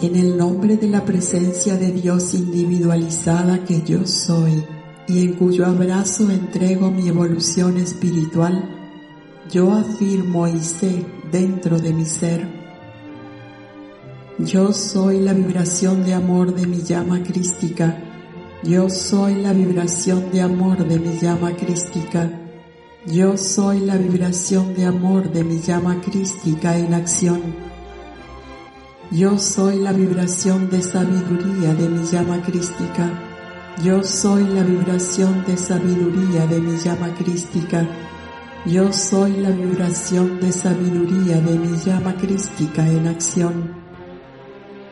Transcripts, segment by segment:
En el nombre de la presencia de Dios individualizada que yo soy y en cuyo abrazo entrego mi evolución espiritual, yo afirmo y sé dentro de mi ser, yo soy la vibración de amor de mi llama crística, yo soy la vibración de amor de mi llama crística, yo soy la vibración de amor de mi llama crística en acción. Yo soy la vibración de sabiduría de mi llama crística. Yo soy la vibración de sabiduría de mi llama crística. Yo soy la vibración de sabiduría de mi llama crística en acción.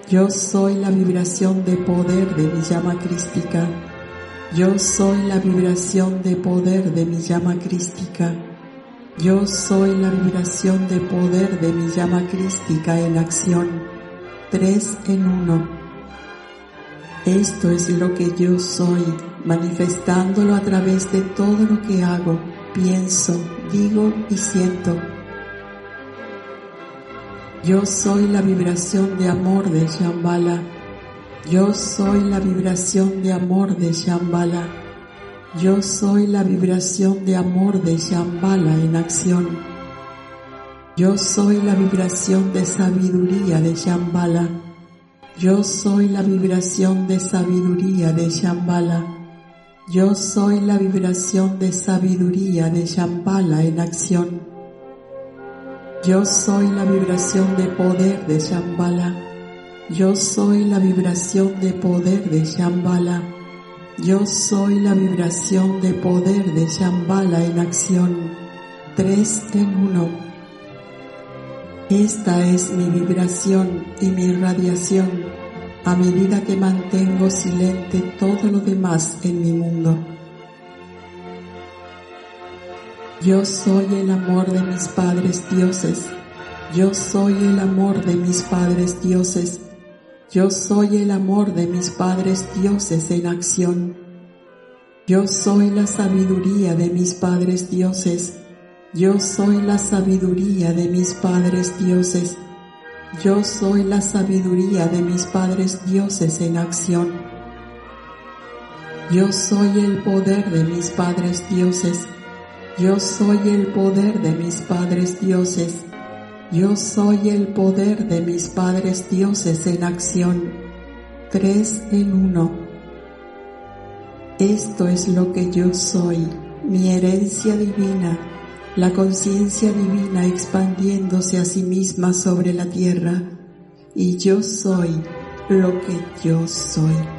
Yo soy la vibración de poder de mi llama crística. Yo soy la vibración de poder de mi llama crística. Yo soy la vibración de poder de mi llama crística en acción tres en uno. Esto es lo que yo soy, manifestándolo a través de todo lo que hago, pienso, digo y siento. Yo soy la vibración de amor de Shambhala. Yo soy la vibración de amor de Shambhala. Yo soy la vibración de amor de Shambhala en acción. Yo soy la vibración de sabiduría de Shambhala. Yo soy la vibración de sabiduría de Shambhala. Yo soy la vibración de sabiduría de Shambhala en acción. Yo soy la vibración de poder de Shambhala. Yo soy la vibración de poder de Shambhala. Yo soy la vibración de poder de Shambhala en acción. Tres en uno. Esta es mi vibración y mi irradiación a medida que mantengo silente todo lo demás en mi mundo. Yo soy el amor de mis padres dioses. Yo soy el amor de mis padres dioses. Yo soy el amor de mis padres dioses en acción. Yo soy la sabiduría de mis padres dioses yo soy la sabiduría de mis padres dioses. Yo soy la sabiduría de mis padres dioses en acción. Yo soy el poder de mis padres dioses. Yo soy el poder de mis padres dioses. Yo soy el poder de mis padres dioses en acción. Tres en uno. Esto es lo que yo soy, mi herencia divina la conciencia divina expandiéndose a sí misma sobre la tierra, y yo soy lo que yo soy.